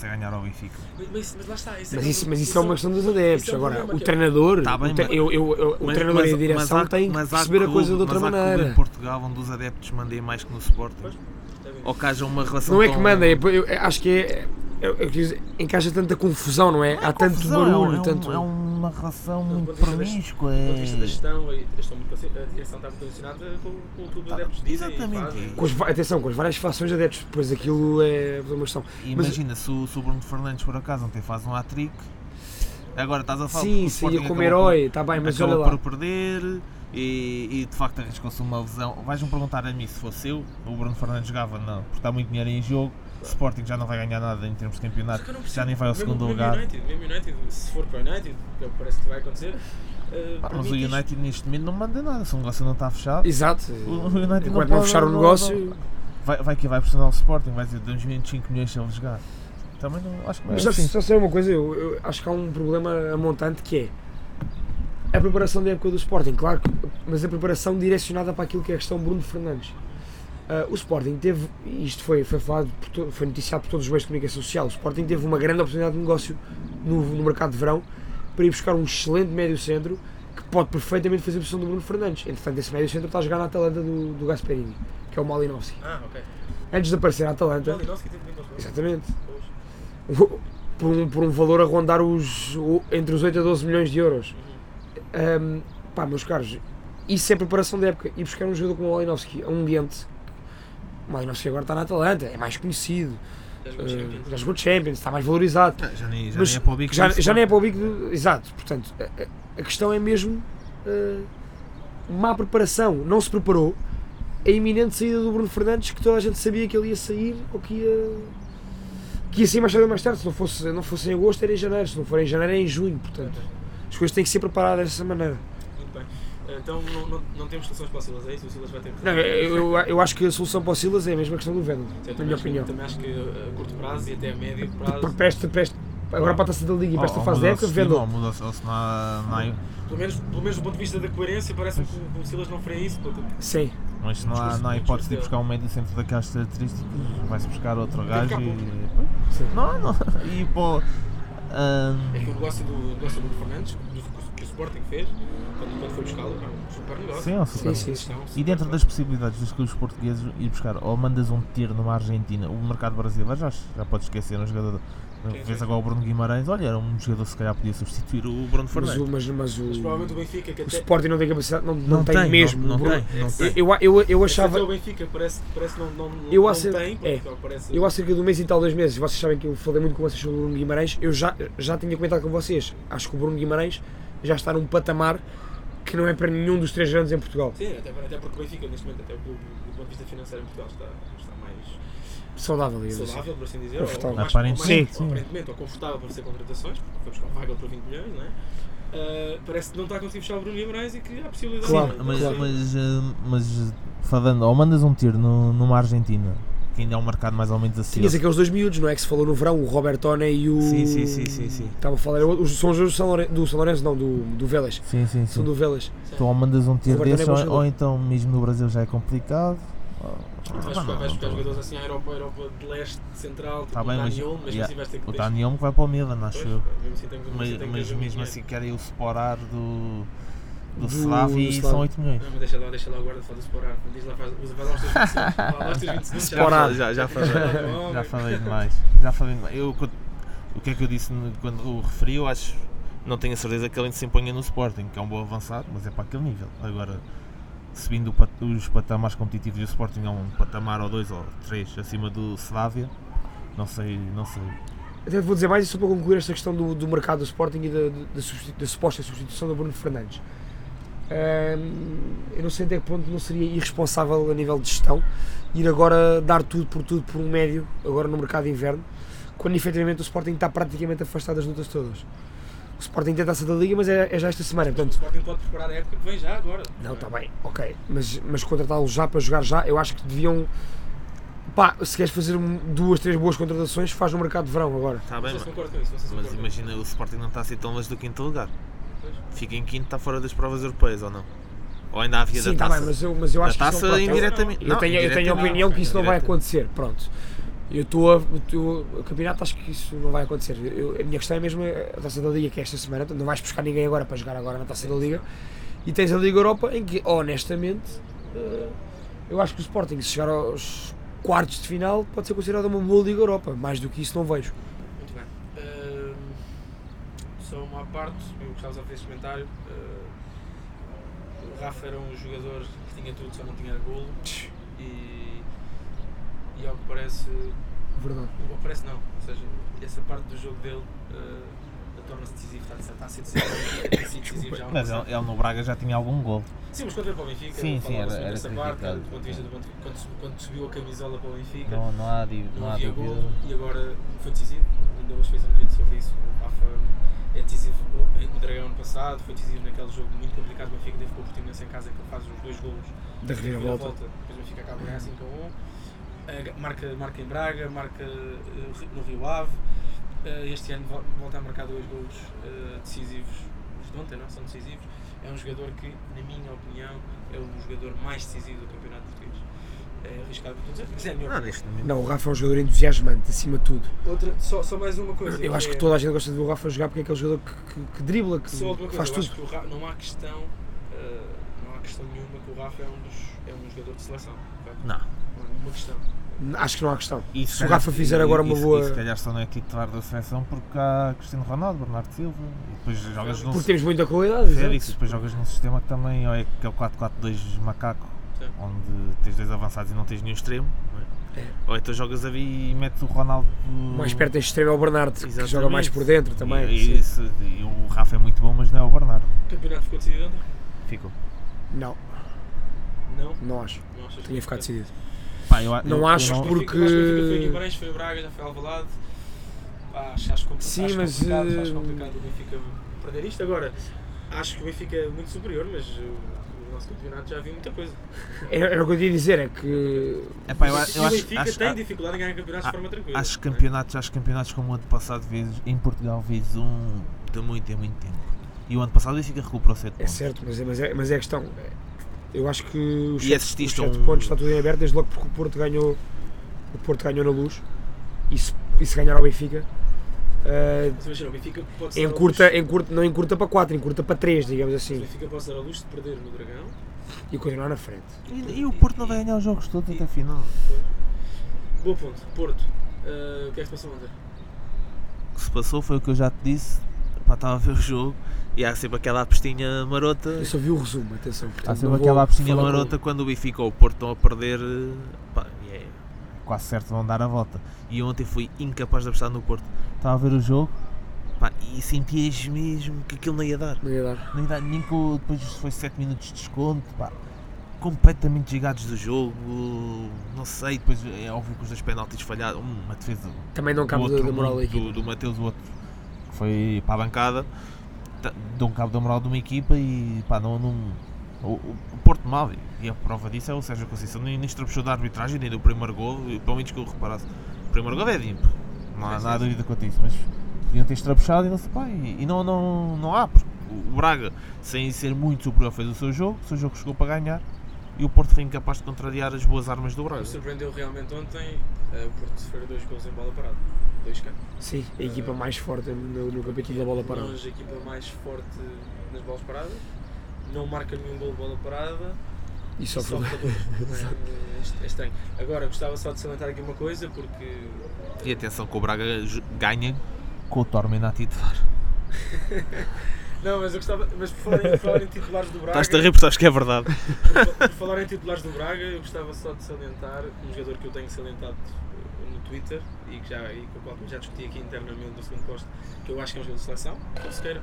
é ganhar ao Benfica. Mas, mas- mas lá está. Mas é isso, mas isso é uma questão dos adeptos. isso é Agora, o treinador, Tá bem, o, tre- mas- eu, eu- eu- o Mas- treinador mas- e a direção mas há- têm que mas perceber a coisa de outra mas maneira. em Portugal onde os adeptos mandem mais que no Sporting. Ou que haja uma relação Não é que eu acho que é. Eu, eu quis dizer, encaixa tanta confusão, não é? Não é Há tanto confusão, é um- barulho, é, um- tanto. é uma relação muito promíscua. Do ponto de vista da É... gestão, eles estão muito, condici- a direção está muito condicionada com, com o que os adeptos dizem exatamente. e. Com as atenção, com as várias fações de adeptos, depois aquilo é uma questão. E Mas- Imagina se o, se o Bruno Fernandes por acaso ontem faz um hat-trick, agora estás a falar Sim, o sim, como herói, está bem, mas olha lá. por perder e, e de facto arriscou-se uma lesão. Vais-me perguntar a mim se fosse eu, o Bruno Fernandes jogava, não, porque está muito dinheiro em jogo. O Sporting já não vai ganhar nada em termos de campeonato, não já nem vai ao mesmo- segundo mesmo lugar. United, mesmo United, se for para o United, que é parece que vai acontecer, eh, Pá, mas o isto- United neste momento não manda nada, se o negócio não está fechado. Exato. O United não Enquanto não pode- fechar o não- negócio. Vai, vai que vai pressionar o Sporting, vai dizer damos 25 milhões se ele jogar. Também não, acho que não é Mas só, assim. só sei uma coisa, eu, eu acho que há um problema amontante que é a preparação da época do Sporting, claro, mas a preparação direcionada para aquilo que é a questão Bruno Fernandes. Ah, o Sporting teve, e isto foi, foi falado, por foi noticiado por todos os meios de comunicação social, o Sporting teve uma grande oportunidade de negócio no, no mercado de verão para ir buscar um excelente médio centro que pode perfeitamente fazer a posição do Bruno Fernandes. Entretanto, esse médio centro está a jogar na Atalanta do, do Gasperini, que é o Malinowski. Ah, ok. Antes de aparecer a Atalanta, Malinowski teve exatamente, por um, por um valor a rondar os, entre os 8 a 12 milhões de euros. Ahm, pá, meus caros, isso é preparação da época. E buscar um jogador como o Malinowski a um ambiente. O Malinowski agora está na Atalanta, é mais conhecido, Já jogou ah, Champions. já jogou Champions, está mais valorizado. Já nem, já Mas nem é para o bico já, já nem é para o bico. do- exato, portanto, a, a- questão é mesmo eh, má preparação, não se preparou. A iminente saída do Bruno Fernandes, que toda a gente sabia que ele ia sair ou que ia, que ia sair mais tarde ou mais tarde. Se não fosse, não fosse em agosto, era em janeiro. Se não for em janeiro, é em junho. Portanto, as coisas têm que ser preparadas dessa maneira. Então não, não, não temos soluções para o Silas, é isso? O Silas vai ter que. Não, eu, eu, eu acho que a solução para o Silas é a mesma questão do Venom, na também minha acho que- opinião. Também acho que a curto prazo e até a médio prazo. Esta, para esta- agora para a taça da Liga e para esta ou fase da época, sistema, Vendel. ou muda o- ou se não há- não há- Pelo menos, pelo menos do ponto de vista da coerência, parece-me que o- Silas não faria isso. porque- Sim, Mas se não há, não há hipótese de ir buscar um médio sempre daquelas características, vai-se buscar outro gajo e. sim. Não, não. E pô. ahn, É que o negócio do, do Fernandes, Sporting fez, quando, quando foi buscá-lo, é um super negócio. Sim, é um super Sim, sim, sim. É um E super dentro das possibilidades dos clubes portugueses ir buscar, ou mandas um tiro numa Argentina, o mercado brasileiro já, já podes esquecer um jogador. Vês agora o Bruno Guimarães, olha, era um jogador que se calhar podia substituir o Bruno Mas Fernandes. o, mas, mas o, Mas provavelmente o Benfica, que o até. Sporting não tem capacidade, não, não, tem, mesmo. Não, O Bruno- tem, não tem. Eu, eu, eu Achava... o Benfica parece, parece não, não, não, Eu não acer- tem, é. parece. eu há cerca de um mês e tal, dois meses, vocês sabem que eu falei muito com vocês sobre o Bruno Guimarães, eu já, já tinha comentado com vocês, acho que o Bruno Guimarães já está num patamar que não é para nenhum dos três grandes em Portugal. Sim, até, até porque o Benfica, neste momento, até o clube, do ponto de vista financeiro em Portugal, está, está mais Saudável, assim. saudável, por assim dizer. Ou, mais, Aparentemente, ou mais- sim. ou aparentemente, ou confortável para fazer contratações, porque foi buscar o Weigl por 20 milhões, não é? Ah, parece que não está a conseguir fechar o Bruno Guimarães e que há possibilidade Claro, de- Mas, claro. mas, mas falando, ou mandas um tiro no, numa Argentina, que ainda é um mercado mais ou menos assim. Tinhas aqueles dois miúdos, não é? Que se falou no verão, o Robertone e o. Sim, sim, sim, sim, sim. Estava a falar, os- são os do São Lourenço, São não, do, do Vélez. Sim, sim, São sim. do Vélez. Então ou mandas um tiro desses, é ou, então mesmo no Brasil já é complicado. Vais Ah, buscar, jogadores assim à Europa, Europa de leste, central, tipo Tá o bem, mas- Daniel, mas yeah, assim vais ter que O Daniel vai para o Milan, acho Pois, eu. mesmo assim que- Mas, mas mesmo assim querem o separar do, do, Do- Slavia do e são 8 milhões. Não, mas deixa lá, deixa lá o guarda falar do Sporar. Diz lá, faz, usa, vai lá os teus 20 segundos. Vai lá os teus 20 segundos. Sporar. Já, já, falei, Já falei demais. Já falei demais. Eu, o que é que eu disse quando o referi? Eu acho, não tenho a certeza que ele se imponha no Sporting, que é um bom avançado, mas é para aquele nível. Agora, subindo pat- os patamares competitivos do Sporting a um patamar ou dois ou três acima do Slavia, não sei, não sei. Até vou dizer mais isso só para concluir esta questão do, do mercado do Sporting e da, da, substitu- da suposta substituição do Bruno Fernandes. Eu não sei até que ponto não seria irresponsável a nível de gestão ir agora dar tudo por tudo por um médio, agora no mercado de inverno, quando efetivamente o Sporting está praticamente afastado das lutas todas. O Sporting tem a taça da Liga, mas é, é já esta semana, O portanto, Sporting pode preparar a época que vem já agora. não, está bem, ok. Mas, mas contratá-lo já para jogar já, eu acho que deviam. Pá, se queres fazer duas, três boas contratações, faz no mercado de verão agora. Está bem, mas, mas imagina o Sporting não está assim tão longe do quinto lugar. Fica em quinto, está fora das provas europeias ou não? Ou ainda havia Sim, da está taça? bem, mas eu, mas eu da acho que isso taça não, pronto, eu- indiretamente. Eu não, tenho, eu tenho a opinião que isso não vai acontecer, pronto. Eu estou a. estou- O campeonato acho que isso não vai acontecer. Eu- a minha questão é mesmo a taça da Liga, que é esta semana, não vais buscar ninguém agora para jogar agora na taça da Liga. E tens a Liga Europa em que, honestamente, eh, eu acho que o Sporting, se chegar aos quartos de final, pode ser considerado uma boa Liga Europa. Mais do que isso, não vejo. Uma parte, eu gostava de fazer este comentário. Ah, o Rafa era um jogador que tinha tudo, só não tinha golo. E, e ao que parece. Verdade. Ao que parece, não. Ou seja, essa parte do jogo dele ah, torna-se decisivo. Está, a ser decisivo, já. Mas ele, ele no Braga já tinha algum gol. Sim, mas quando veio para o Benfica, Sim, sim, era- era dessa parte, do ponto de vista do ponto- quando, quando subiu a camisola para o Benfica. Não, não há, não não há havia dúvida. golo e agora foi decisivo. Ainda hoje fez um tweet sobre isso. O Rafa é decisivo no Dragão ano passado, foi decisivo naquele jogo muito complicado. O Benfica teve com o Portimonense em casa que ele faz os dois golos Da reviravolta. Depois o Benfica acaba a ganhar 5 a 1. Eh, Marca, marca em Braga, marca eh, no Rio Ave. Eh, Este ano vol- volta a marcar dois golos decisivos. Os de ontem não são decisivos. É um jogador que, na minha opinião, é o jogador mais decisivo do campeonato português. É arriscado por dizer, mas é a minha Não, opinião. neste momento. Não, o Rafa é um jogador entusiasmante, acima de tudo. Outra, só, só mais uma coisa. Eu acho é- que toda a gente gosta de ver o Rafa jogar porque é aquele jogador que, que, que dribla, que, Só que coisa, faz eu tudo. acho que o Ra- não há questão, eh, não há questão nenhuma que o Rafa é um, dos, é um jogador de seleção. Não. Não há nenhuma questão. Acho que não há questão. E Se o Rafa fizer agora uma e- e- boa- E se calhar só não é titular da seleção porque há Cristiano Ronaldo, Bernardo Silva. E depois jogas num. Porque temos muita qualidade. É exato. isso, depois jogas num sistema que também ou é aquele 4-4-2 macaco, Sim. onde tens dois avançados e não tens nenhum extremo. não é? É. Ou então jogas ali e metes o Ronaldo. Mais perto em extremo é o Bernardo, que Exatamente. joga mais por dentro também. E, e isso, e o Rafa é muito bom, mas não é o Bernardo. O campeonato ficou decidido ontem? Ficou. Não, Não? não acho. Não achas que Tinha ficado fica? decidido. Pá, eu, Não eu- eu acho não- porque- Eu acho que foi em Guimarães, foi Braga, já foi Alvalade. Pá, acho, acho, compli- Sim, acho mas, complicado, eh, acho complicado o Benfica perder isto. Agora, acho que o Benfica é muito superior, mas uh, o nosso campeonato já viu muita coisa. Era, era o que eu ia dizer, é que. Epá, eu, e a- o eu acho, Benfica acho, tem dificuldade em ganhar campeonatos a- de forma tranquila. acho é? campeonatos, acho campeonatos como o ano passado, vezes, em Portugal, vezes um de muito em muito tempo. E o ano passado o Benfica recuperou 7 É pontos. certo, mas é, mas é, mas é a questão. é, Eu acho que os E sete, assististe os a sete um- pontos está tudo em aberto, desde logo porque o Porto ganhou. O Porto ganhou na luz. E se, e se ganhar ao Benfica. Mas imagina, o Benfica pode ser encurta, encurta, não encurta para 4, encurta para 3, digamos O assim. Benfica pode ser a luz de perder no Dragão. E continuar na frente. E, e o Porto não vai ganhar os jogos todos até a final. Boa ponto. Porto. Uh, o que é que se passou ontem? O que se passou foi o que eu já te disse. Pá, estava a ver o jogo e há sempre aquela apostinha marota. Eu só vi o resumo, atenção. Há Portanto, sempre não vou aquela apostinha marota quando o Benfica ou o Porto estão a perder. eh, Pá, e é quase certo vão dar a volta. E ontem fui incapaz de apostar no Porto. Estava a ver o jogo pá, e sentias mesmo que aquilo não ia dar. Não ia dar. Não ia dar nem com, depois foi 7 minutos de desconto. Pá, completamente desligados do jogo. Não sei, depois é óbvio que os dois penaltis falharam. Uma defesa Também não do cabe da, outro da moral do, do Mateus, o outro que foi para a bancada, dão cabo da moral de uma equipa e pá, não, não, o, o Porto mal, e a prova disso é o Sérgio Conceição, nem, nem estrapechou da arbitragem, nem do primeiro gol, pelo menos que eu reparasse, o primeiro gol é limpo, não há nada sim, dúvida quanto a isso, mas podiam ter estrapechado e não sei, pá, e, e não, não, não há, porque o Braga, sem ser muito superior, fez o seu jogo, o seu jogo chegou para ganhar, e o Porto foi incapaz de contrariar as boas armas do Braga. Me surpreendeu realmente ontem uh, o Porto sofrer dois gols em bola parada. Dois campos. Sim, a equipa mais forte no, no capítulo da bola parada. Longe a equipa mais forte nas bolas paradas. Não marca nenhum gol de bola parada. E E sofre. sofre dois. é, est- é estranho. Agora, gostava só de salientar aqui uma coisa, porque E atenção que o Braga ganha com o Tormen a titular. Não, mas eu gostava. Mas por falar em, por falar em titulares do Braga. Estás-te a rir porque sabes que é verdade. por, por falar em titulares do Braga, eu gostava só de salientar um jogador que eu tenho salientado eh, no Twitter e, que já, e com o qual já discuti aqui internamente no segundo posto, que eu acho que é um jogador de seleção, que é o Sequeira.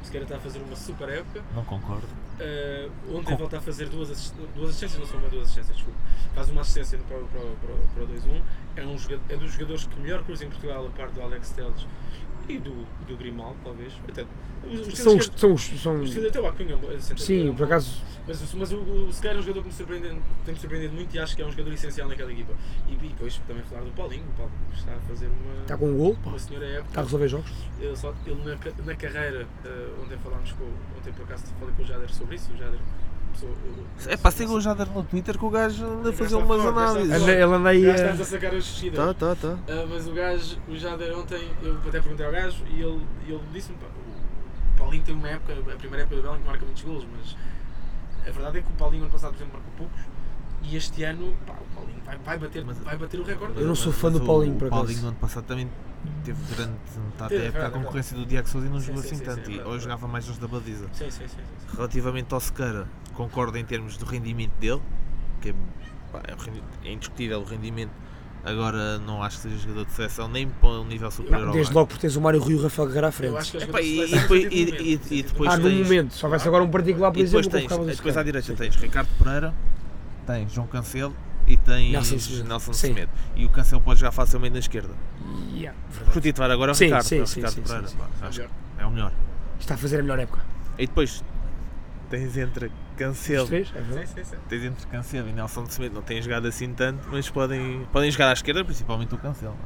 O Sequeira está a fazer uma super época. Não concordo. Uh, ontem volta a fazer duas, assist- duas assistências, não são uma duas assistências, desculpa. Faz uma assistência para, para, para, para o 2-1. É, um jogador, é dos jogadores que melhor cruza em Portugal, a par do Alex Teles e do, do Grimaldo, talvez. Até, os, São, os- são, os- são, os até o Acunha, eh, sim, por acaso, Mas, mas o, o é um jogador que me surpreende, tem-me surpreendido muito e acho que é um jogador essencial naquela equipa. E, e depois também falar do Paulinho, o Paulinho está a fazer uma, está com um gol, pá, uma senhora época. está a resolver jogos. Ele, só, ele na, na carreira, eh, ontem falámos com, ontem por acaso falei com o Jader sobre isso, o Jader É pá, siga o Jader no Twitter que o gajo anda a fazer umas análises. Anda, ele anda aí Já a. estamos a sacar as descidas. Tá, tá, tá. Ah, mas o gajo, o Jader ontem, eu até perguntei ao gajo e ele, ele disse-me, pá, o Paulinho tem uma época, a primeira época do Belém que marca muitos golos, mas a verdade é que o Paulinho ano passado, por exemplo, marcou poucos e este ano, pá, o Paulinho vai, vai, bater, Mas- vai bater o recorde. Eu não sou Mas fã do o- Paulinho, por O acaso. Paulinho no ano passado também teve durante metade Teve, da época é a verdade, concorrência do Diego Sousa e não Sim, jogou sim, assim sim, tanto. sim, é E é jogava mais os da baliza. Sim, sim, sim. sim, sim. Relativamente ao Sequeira, concordo em termos do rendimento dele, que é, pá, é o é indiscutível o rendimento. Agora não acho que seja jogador de seleção nem para um nível superior Não, desde logo porque tens o Mário Rui e o Rafael Guerra à frente. acho que é e- e depois- e- e- e depois Ah, no momento, se houvesse agora um particular, por E depois exemplo, tens, depois à direita tens Ricardo Pereira, tens João Cancelo e tens Nelson Semedo. Nelson Sim. Semedo. E o Cancelo pode jogar facilmente na esquerda. Yeah, o titular agora é o Sim, Ricardo, sim, é o sim, Ricardo sim, Pereira. sim, Melhor. que é o melhor. Está a fazer a melhor época. E depois tens entre Os Cancelo, três? É Sim, sim, sim. tens entre Cancelo e Nelson Semedo, não têm jogado assim tanto, mas podem, podem jogar à esquerda, principalmente o Cancelo.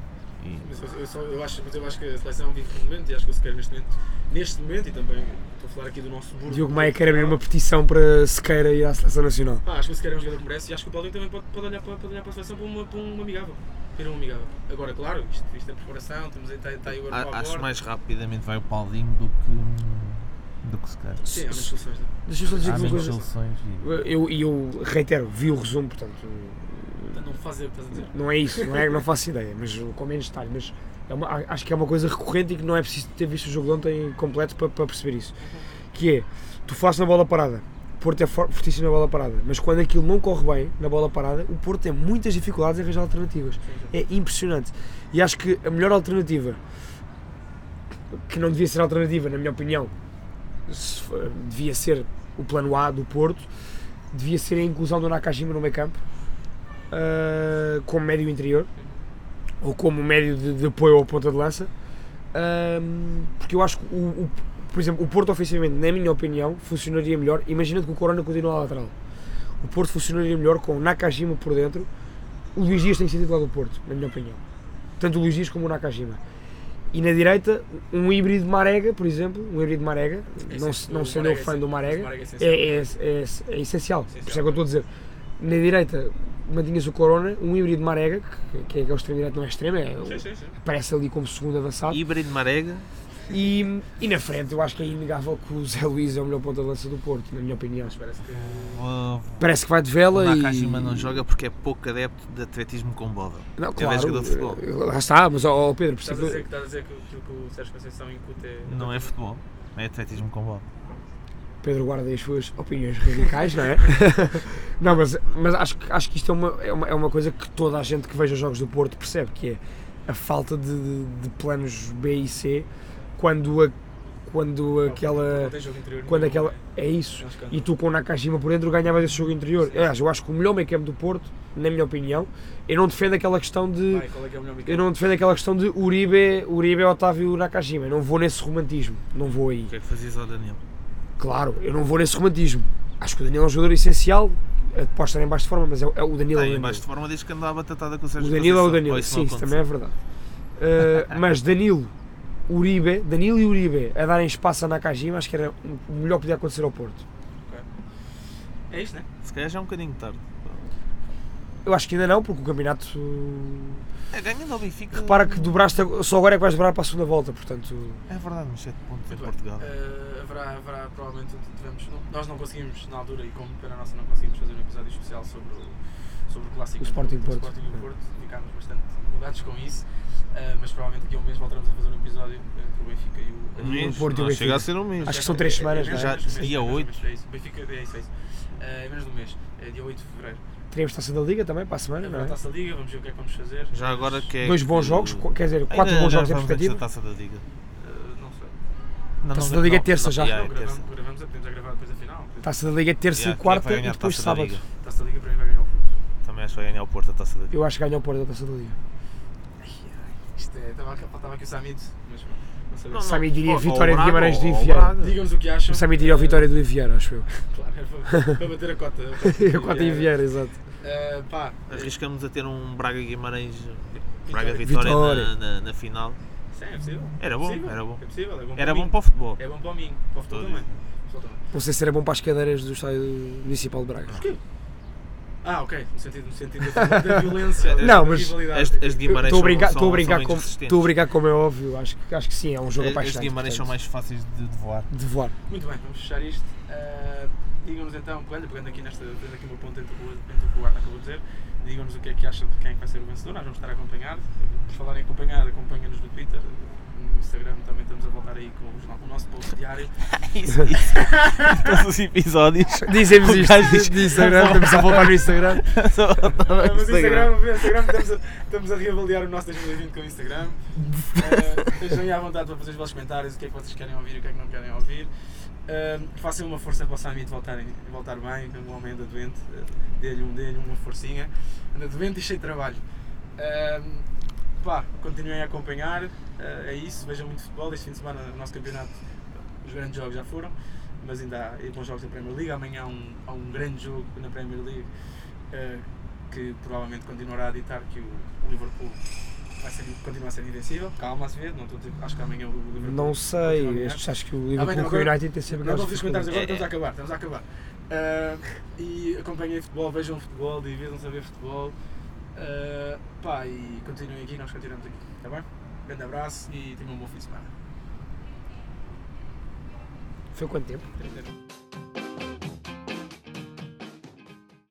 E, Mas eu, eu, só, eu, acho, mas eu acho que a seleção vive um momento e acho que o Sequeira neste momento, neste momento, e também estou a falar aqui do nosso burro. Diogo Maia quer abrir uma petição para Sequeira ir à seleção nacional. Ah, acho que o Sequeira é um jogador que merece e acho que o Paulinho também pode, pode, olhar, para, pode olhar para a seleção para uma, para uma amigável. Para um amigável. Agora, claro, isto, isto é preparação, estamos aí, está, está aí o Euro a- acho borda. mais rapidamente vai o Paulinho do que, do que Sequeira. Sim, há menos soluções. é? Deixa eu só dizer uma coisa. soluções e... Eu, e eu reitero, vi o resumo, Portanto, Não fazer estás a dizer. não é isso, não, é, não faço ideia, mas com menos detalhe. Mas é uma- acho que é uma coisa recorrente e que não é preciso ter visto o jogo de ontem completo para, para perceber isso. Que é, tu falaste na bola parada, o Porto é for- fortíssimo na bola parada, mas quando aquilo não corre bem na bola parada, o Porto tem muitas dificuldades em arranjar alternativas. É impressionante. E acho que a melhor alternativa, que não devia ser alternativa, na minha opinião, devia ser o plano A do Porto, devia ser a inclusão do Nakajima no meio campo ah, como médio interior ou como médio de, de apoio ao ponta de lança. Ahm, porque eu acho que, o, o- por exemplo, o Porto ofensivamente, na minha opinião, funcionaria melhor. Imagina que o Corona continua à lateral. O Porto funcionaria melhor com o Nakajima por dentro. O Luís Dias tem ser titular do Porto, na minha opinião. Tanto o Luís Dias como o Nakajima. E na direita, um híbrido Marega, por exemplo, um híbrido Marega, É não, não sendo eu Marega fã é do. Marega, é é, é, é, é essencial. Por isso é que eu estou a dizer. Na direita, mantinhas o Corona, um híbrido Marega, que, que é que é o extremo direito, não é extremo, é, Sim, sim, sim. aparece ali como segundo avançado. Híbrido Marega. E, e na frente, eu acho que é inegável que o Zé Luís é o melhor ponta de lança do Porto, na minha opinião. Parece que. O, Parece que vai de o vela e. Nakajima não joga porque é pouco adepto de atletismo com bola. Não, Ele é jogador de futebol. eh, Lá está, mas ó ó, Pedro, por Estás a dizer que- estás a dizer que aquilo que o Sérgio Conceição incute é. Não é futebol, é atletismo com bola. Pedro guarda as suas opiniões radicais, não é? não, mas, mas acho, que- acho que isto é uma, é, uma, é uma coisa que toda a gente que veja os jogos do Porto percebe, que é a falta de, de- de planos B e C quando, a, quando aquela. Não tem jogo interior Quando nenhum, aquela. é? É isso. É. E tu com o Nakajima por dentro ganhavas esse jogo interior. Sim. Aliás, eu acho que o melhor meio campo do Porto, na minha opinião, eu não defendo aquela questão de. Vai, qual é que é o melhor Eu não defendo aquela questão de Uribe, Uribe Otávio Nakajima. Eu não vou nesse romantismo. Não vou aí. O que é que fazias ao Daniel? Claro, eu não vou nesse romantismo. Acho que o Daniel é um jogador essencial. eh, Pode estar em baixo de forma, mas é, o- é o Danilo. Está o em Danilo. baixo de forma desde que andou à batatada com o O Sérgio Danilo é o Danilo. Sim, isso também é verdade. Eh, mas Danilo, Uribe, Danilo e Uribe a darem espaço a Nakajima, acho que era o melhor que podia acontecer ao Porto. É isto, né? Se calhar já é um bocadinho tarde. Eu acho que ainda não, porque o campeonato. É, ganhando ao Benfica. Repara que dobraste, só agora é que vais dobrar para a segunda volta, portanto. É verdade, nos 7 pontos em. Portugal. Eh, haverá, haverá, provavelmente, tivemos, não- nós não conseguimos, na altura, e como pena nossa, não conseguimos fazer um episódio especial sobre o, sobre o clássico O Sporting do Porto. Sporting e o Porto. Ficámos bastante mudados com isso, eh, mas provavelmente daqui a um mês voltaremos a fazer um episódio entre o Benfica e o. Um mês? Porto e o Não, Benfica. chega a ser um mês. Acho que são três semanas, menos- não é? um Dia é menos de um oito. mês, É isso, Benfica, é isso, é isso. Eh, É menos de um mês, é dia 8 de fevereiro. Teremos taça da Liga também para a semana, não é? está-se a Liga, vamos ver o que é que vamos fazer. Já agora que é Dois bons que- jogos, qu- quer dizer, Ainda quatro bons jogos em perspectiva. da Taça da Liga. eh, não sei. Não, Taça não, da Liga é terça não, já. Não, gravamos, gravamos, podemos já gravar depois da final. Taça da Liga é terça Yeah, e quarta e a depois Taça da sábado. Taça da Liga para mim vai ganhar o Porto. Também acho que vai ganhar o Porto a Taça da Liga. Eu acho que ganha o Porto da Taça da Liga. Ai, ai, Isto é, estava aqui- faltava aqui o Samit, mas não. Sami diria vitória de Guimarães do Vieira. Braga. Digam-nos o que acham. O Sami diria a Eh, vitória do Vieira, acho eu. Claro, é para, para bater a cota. A cota em Vieira, exato. Eh, pá, Arriscamos a ter um Braga Guimarães. Braga Vitória. Vitória. Na, na, na final. Sim, é possível. Era É bom, possível, era bom. É possível, é bom Era para bom para o futebol. É bom para mim, para o futebol também. Não sei se era bom para as cadeiras do estádio municipal de Braga. Porquê? Ah, ok, no sentido, no sentido da, da violência. da- Não, da mas. As, as Guimarães Estou a brincar, são, estou a são, brincar são com, inresistentes. estou a brincar como é óbvio. Acho, que- acho que sim, é um jogo As- As apaixonante. de Guimarães são portanto, mais fáceis de, de voar. de voar. Muito bem, vamos fechar isto. Eh, digam-nos então, pegando, pegando aqui nesta, tendo aqui uma ponta entre o, entre o que o Arna acabou de dizer, digam-nos o que é que acham de quem é vai ser o vencedor. Nós vamos estar a acompanhar. Por falar em acompanhar, acompanha-nos no Twitter. No Instagram também estamos a voltar aí com o nosso post diário. Isso, isso. Todos os episódios. Dizemos O isto diz- de Instagram, estamos a voltar no Instagram. No. Instagram, Instagram estamos, a, estamos a reavaliar o nosso 2020 com o Instagram. Uh, estejam aí à vontade para fazer os vossos comentários, o que é que vocês querem ouvir e o que é que não querem ouvir. Uh, façam uma força para o Samit voltar, voltar bem, que o homem anda doente. Uh, dê-lhe um, dê uma forcinha. Anda doente e cheio de trabalho. Uh, pá, continuem a acompanhar. Uh, é isso, vejam muito futebol. Este fim de semana, o nosso campeonato, os grandes jogos já foram. Mas ainda há bons jogos da Premier League. Amanhã há um, há um grande jogo na Premier League uh, que provavelmente continuará a ditar que o Liverpool vai ser, continua a ser invencível. Calma, a se ver. Não estou acho que amanhã o Liverpool. Não sei, estes- acho que o Ah, bem, Liverpool não, com o United tem sempre Não vou melhores fazer comentários agora, estamos a acabar, estamos a acabar. Ah, e acompanhem futebol, vejam futebol, divirtam-se a ver futebol. Ah, pá, e continuem aqui, nós continuamos aqui, está bem? Grande abraço e tenham um bom fim de semana. Foi quanto tempo? 30.